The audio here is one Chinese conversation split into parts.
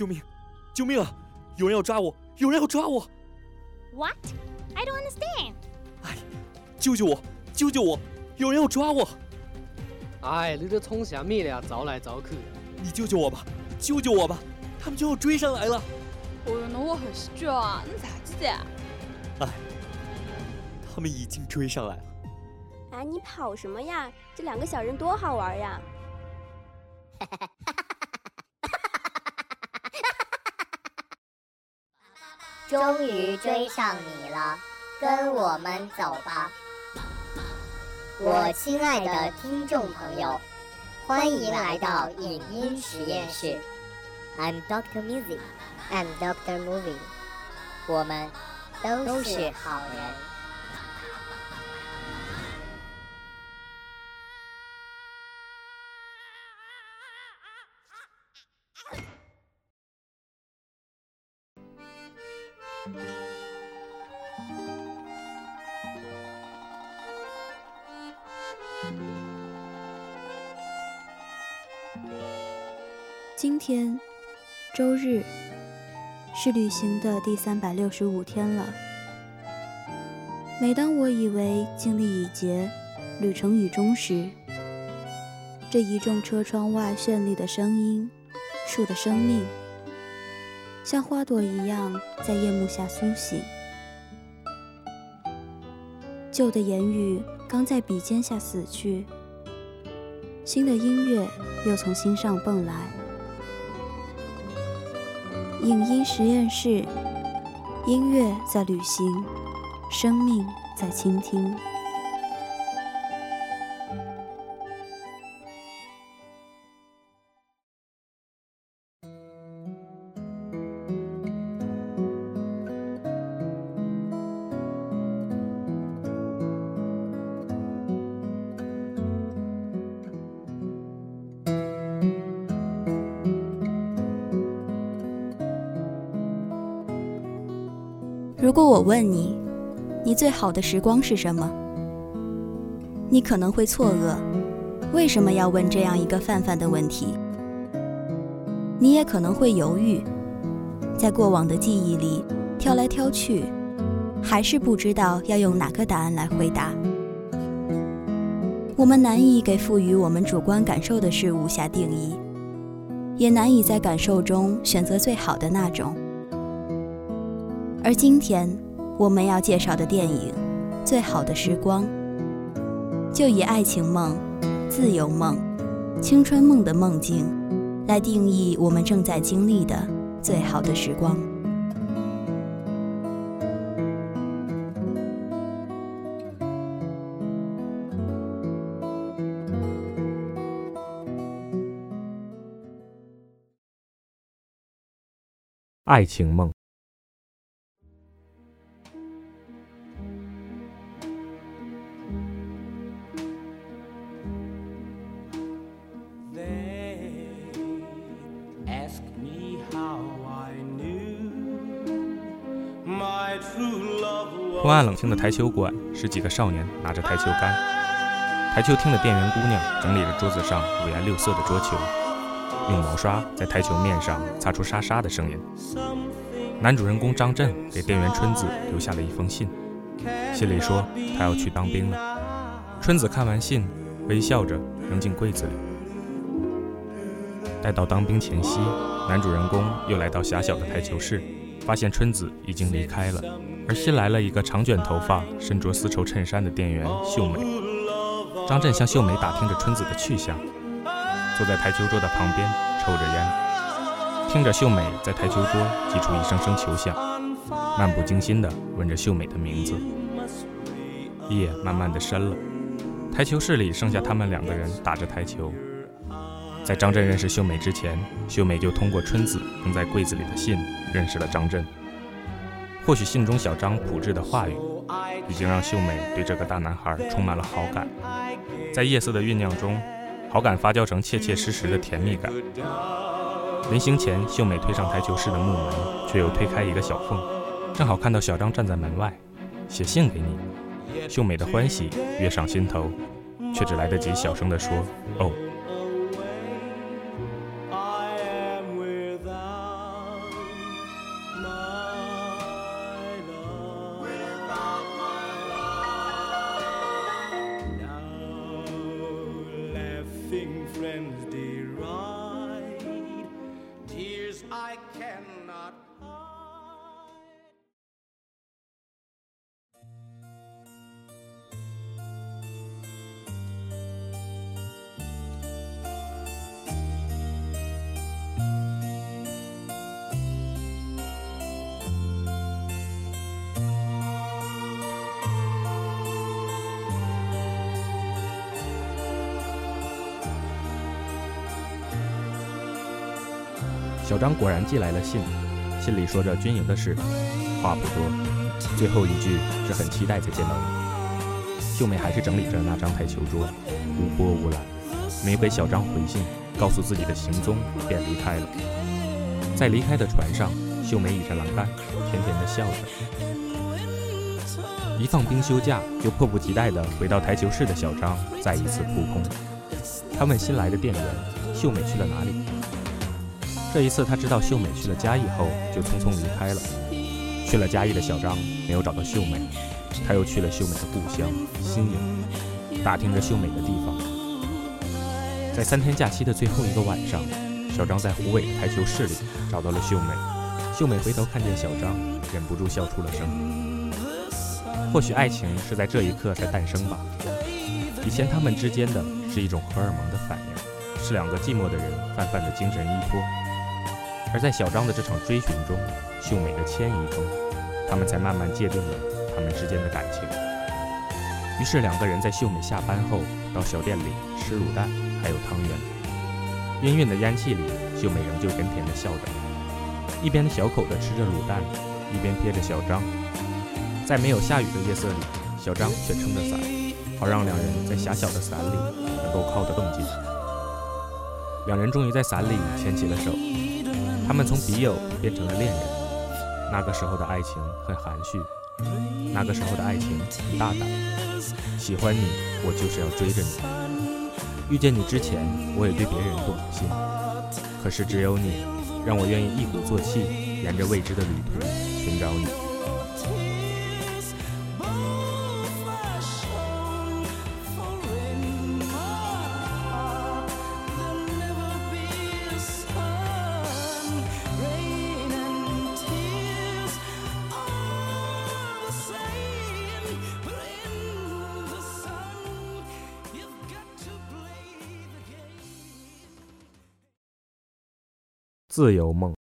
救命！救命啊！有人要抓我！有人要抓我！What? I don't understand. 哎，救救我！救救我！有人要抓我！哎，你这冲啥米了？找来找去。你救救我吧！救救我吧！他们就要追上来了！哦哟，那我很！你咋子的？哎，他们已经追上来了。哎，你跑什么呀？这两个小人多好玩呀！终于追上你了，跟我们走吧，我亲爱的听众朋友，欢迎来到影音实验室。I'm Doctor Music, I'm Doctor Movie，我们都是好人。今天，周日，是旅行的第三百六十五天了。每当我以为经历已竭，旅程已终时，这一众车窗外绚丽的声音，树的生命，像花朵一样在夜幕下苏醒。旧的言语刚在笔尖下死去，新的音乐又从心上蹦来。影音实验室，音乐在旅行，生命在倾听。如果我问你，你最好的时光是什么？你可能会错愕，为什么要问这样一个泛泛的问题？你也可能会犹豫，在过往的记忆里挑来挑去，还是不知道要用哪个答案来回答。我们难以给赋予我们主观感受的事物下定义，也难以在感受中选择最好的那种。而今天我们要介绍的电影《最好的时光》，就以爱情梦、自由梦、青春梦的梦境，来定义我们正在经历的最好的时光。爱情梦。昏暗冷清的台球馆，是几个少年拿着台球杆。台球厅的店员姑娘整理着桌子上五颜六色的桌球，用毛刷在台球面上擦出沙沙的声音。男主人公张震给店员春子留下了一封信，信里说他要去当兵了。春子看完信，微笑着扔进柜子里。待到当兵前夕，男主人公又来到狭小的台球室，发现春子已经离开了。而新来了一个长卷头发、身着丝绸衬衫的店员秀美。张震向秀美打听着春子的去向，坐在台球桌的旁边抽着烟，听着秀美在台球桌击出一声声球响，漫不经心地问着秀美的名字。夜慢慢的深了，台球室里剩下他们两个人打着台球。在张震认识秀美之前，秀美就通过春子扔在柜子里的信认识了张震。或许信中小张朴质的话语，已经让秀美对这个大男孩充满了好感。在夜色的酝酿中，好感发酵成切切实实的甜蜜感。临行前，秀美推上台球室的木门，却又推开一个小缝，正好看到小张站在门外，写信给你。秀美的欢喜跃上心头，却只来得及小声地说：“哦。” I 小张果然寄来了信，信里说着军营的事，话不多，最后一句是很期待再见到你。秀美还是整理着那张台球桌，无波无澜，没回小张回信，告诉自己的行踪，便离开了。在离开的船上，秀美倚着栏杆，甜甜的笑着。一放冰休假，就迫不及待地回到台球室的小张再一次扑空。他问新来的店员：“秀美去了哪里？”这一次，他知道秀美去了嘉义后，就匆匆离开了。去了嘉义的小张没有找到秀美，他又去了秀美的故乡新营，打听着秀美的地方。在三天假期的最后一个晚上，小张在湖尾的台球室里找到了秀美。秀美回头看见小张，忍不住笑出了声。或许爱情是在这一刻才诞生吧。以前他们之间的是一种荷尔蒙的反应，是两个寂寞的人泛泛的精神依托。而在小张的这场追寻中，秀美的迁移中，他们才慢慢界定了他们之间的感情。于是两个人在秀美下班后到小店里吃卤蛋，还有汤圆。氤氲的烟气里，秀美仍旧甜甜的笑着，一边小口的吃着卤蛋，一边瞥着小张。在没有下雨的夜色里，小张却撑着伞，好让两人在狭小的伞里能够靠得更近。两人终于在伞里牵起了手。他们从笔友变成了恋人。那个时候的爱情很含蓄，那个时候的爱情很大胆。喜欢你，我就是要追着你。遇见你之前，我也对别人动了心。可是只有你，让我愿意一鼓作气，沿着未知的旅途寻找你。自由梦。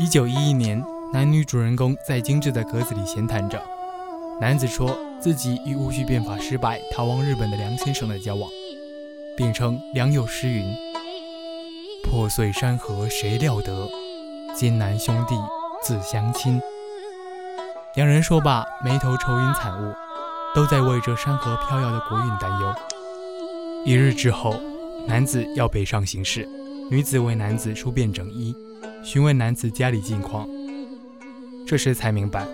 一九一一年，男女主人公在精致的格子里闲谈着。男子说自己与戊戌变法失败逃亡日本的梁先生的交往，并称梁有诗云：“破碎山河谁料得，艰难兄弟自相亲。”两人说罢，眉头愁云惨雾，都在为这山河飘摇的国运担忧。一日之后，男子要北上行事，女子为男子梳辫整衣。询问男子家里近况，这时才明白，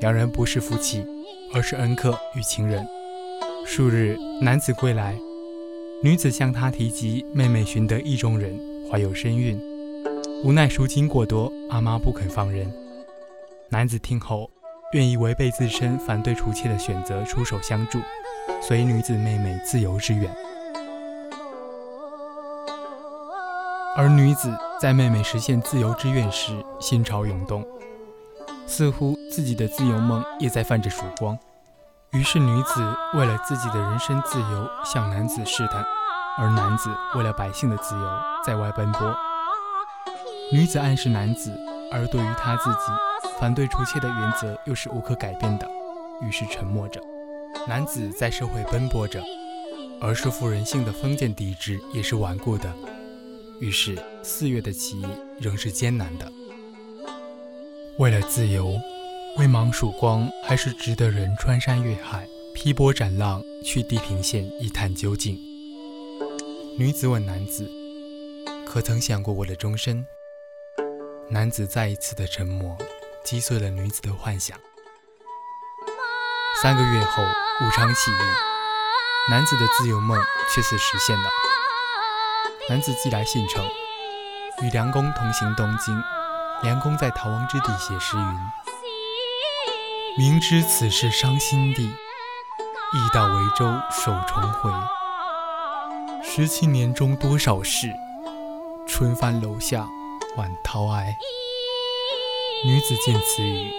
两人不是夫妻，而是恩客与情人。数日，男子归来，女子向他提及妹妹寻得意中人，怀有身孕，无奈赎金过多，阿妈不肯放人。男子听后，愿意违背自身反对除妾的选择，出手相助，随女子妹妹自由之远。而女子在妹妹实现自由之愿时，心潮涌动，似乎自己的自由梦也在泛着曙光。于是，女子为了自己的人身自由向男子试探，而男子为了百姓的自由在外奔波。女子暗示男子，而对于他自己，反对除妾的原则又是无可改变的，于是沉默着。男子在社会奔波着，而束缚人性的封建体制也是顽固的。于是，四月的起义仍是艰难的。为了自由，微芒曙光，还是值得人穿山越海、劈波斩浪，去地平线一探究竟。女子问男子：“可曾想过我的终身？男子再一次的沉默，击碎了女子的幻想。三个月后，武昌起义，男子的自由梦却似实现了。男子寄来信称，与梁公同行东京。梁公在逃亡之地写诗云：“明知此事伤心地，亦到维州守重回。十七年中多少事，春帆楼下晚涛哀。”女子见此语，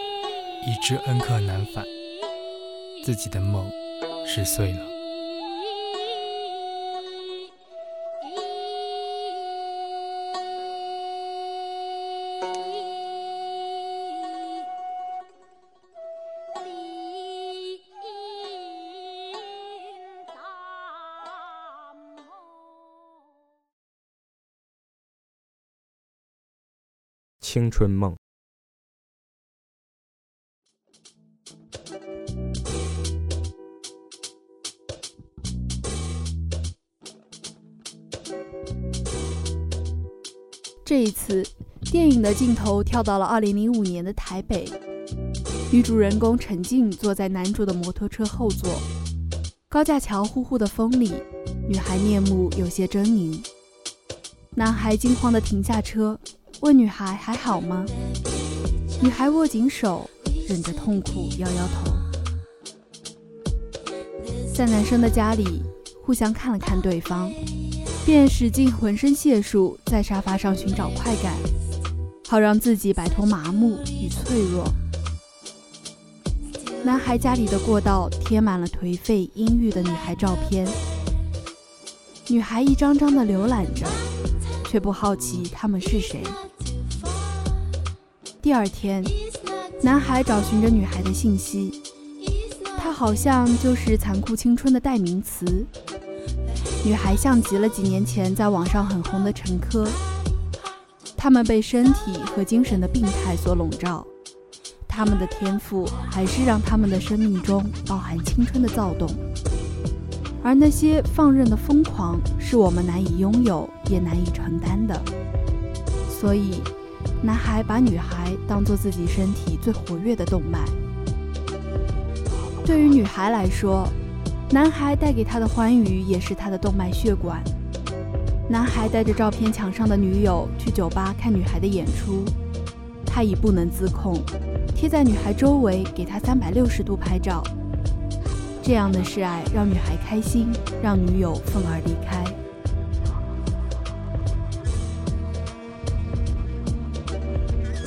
已知恩客难返，自己的梦是碎了。青春梦。这一次，电影的镜头跳到了2005年的台北。女主人公陈静坐在男主的摩托车后座，高架桥呼呼的风里，女孩面目有些狰狞。男孩惊慌地停下车。问女孩还好吗？女孩握紧手，忍着痛苦摇摇头。在男生的家里，互相看了看对方，便使尽浑身解数在沙发上寻找快感，好让自己摆脱麻木与脆弱。男孩家里的过道贴满了颓废阴郁的女孩照片，女孩一张张的浏览着。却不好奇他们是谁。第二天，男孩找寻着女孩的信息，她好像就是残酷青春的代名词。女孩像极了几年前在网上很红的陈珂，他们被身体和精神的病态所笼罩，他们的天赋还是让他们的生命中包含青春的躁动。而那些放任的疯狂，是我们难以拥有也难以承担的。所以，男孩把女孩当做自己身体最活跃的动脉。对于女孩来说，男孩带给她的欢愉也是她的动脉血管。男孩带着照片墙上的女友去酒吧看女孩的演出，他已不能自控，贴在女孩周围给她三百六十度拍照。这样的示爱让女孩开心，让女友愤而离开。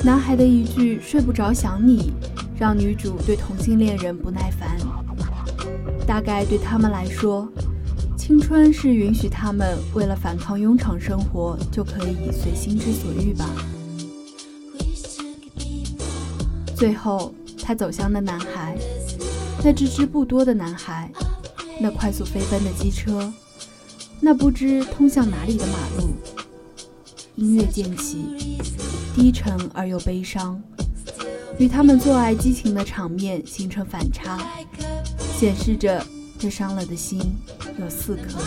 男孩的一句“睡不着想你”，让女主对同性恋人不耐烦。大概对他们来说，青春是允许他们为了反抗庸常生活就可以随心之所欲吧。最后，他走向那男孩。那只只不多的男孩，那快速飞奔的机车，那不知通向哪里的马路。音乐渐起，低沉而又悲伤，与他们做爱激情的场面形成反差，显示着这伤了的心有四颗。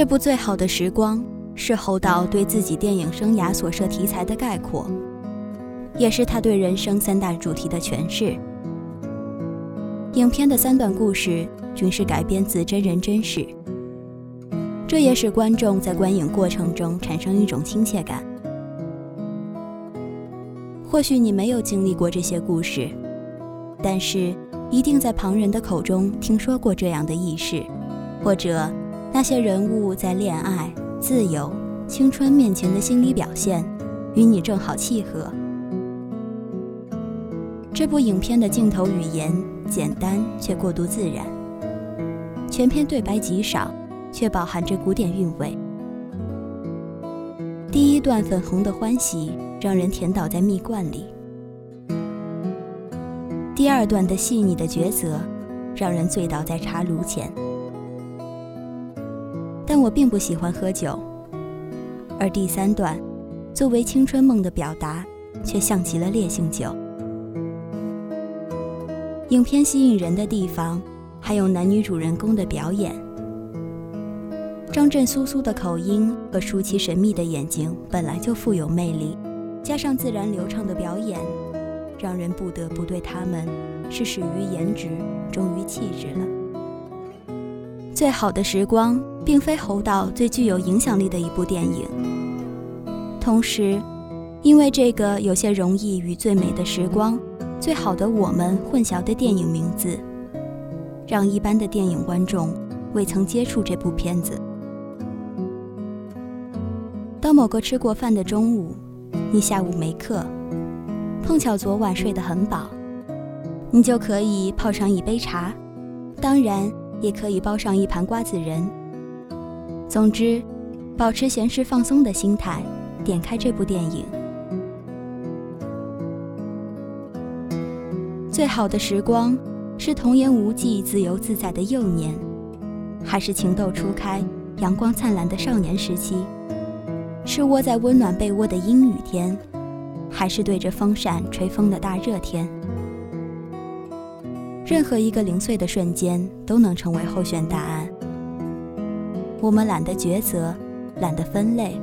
这部《最好的时光》是侯导对自己电影生涯所涉题材的概括，也是他对人生三大主题的诠释。影片的三段故事均是改编自真人真事，这也使观众在观影过程中产生一种亲切感。或许你没有经历过这些故事，但是一定在旁人的口中听说过这样的轶事，或者。那些人物在恋爱、自由、青春面前的心理表现，与你正好契合。这部影片的镜头语言简单却过度自然，全篇对白极少，却饱含着古典韵味。第一段粉红的欢喜，让人甜倒在蜜罐里；第二段的细腻的抉择，让人醉倒在茶炉前。我并不喜欢喝酒，而第三段，作为青春梦的表达，却像极了烈性酒。影片吸引人的地方，还有男女主人公的表演。张震苏苏的口音和舒淇神秘的眼睛本来就富有魅力，加上自然流畅的表演，让人不得不对他们是始于颜值，忠于气质了。最好的时光，并非侯导最具有影响力的一部电影。同时，因为这个有些容易与最美的时光。最好的我们混淆的电影名字，让一般的电影观众未曾接触这部片子。当某个吃过饭的中午，你下午没课，碰巧昨晚睡得很饱，你就可以泡上一杯茶，当然也可以包上一盘瓜子仁。总之，保持闲适放松的心态，点开这部电影。最好的时光，是童言无忌、自由自在的幼年，还是情窦初开、阳光灿烂的少年时期？是窝在温暖被窝的阴雨天，还是对着风扇吹风的大热天？任何一个零碎的瞬间都能成为候选答案。我们懒得抉择，懒得分类，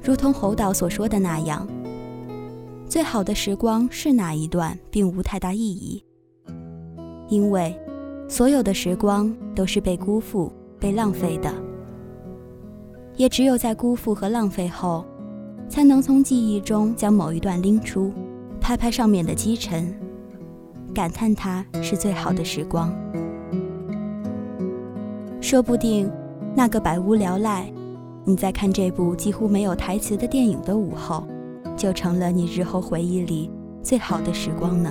如同侯导所说的那样。最好的时光是哪一段，并无太大意义，因为所有的时光都是被辜负、被浪费的。也只有在辜负和浪费后，才能从记忆中将某一段拎出，拍拍上面的积尘，感叹它是最好的时光。说不定，那个百无聊赖，你在看这部几乎没有台词的电影的午后。就成了你日后回忆里最好的时光呢。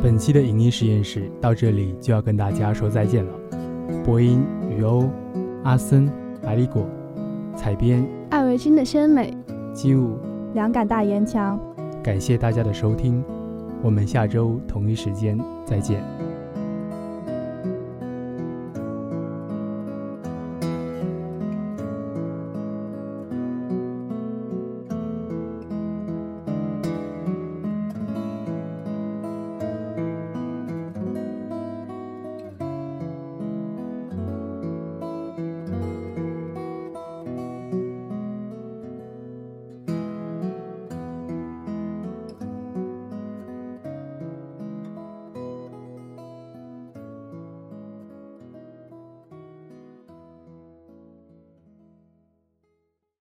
本期的影音实验室到这里就要跟大家说再见了。播音：雨欧、阿森、百里果，采编：艾维君的鲜美，机务：两杆大岩墙。感谢大家的收听，我们下周同一时间再见。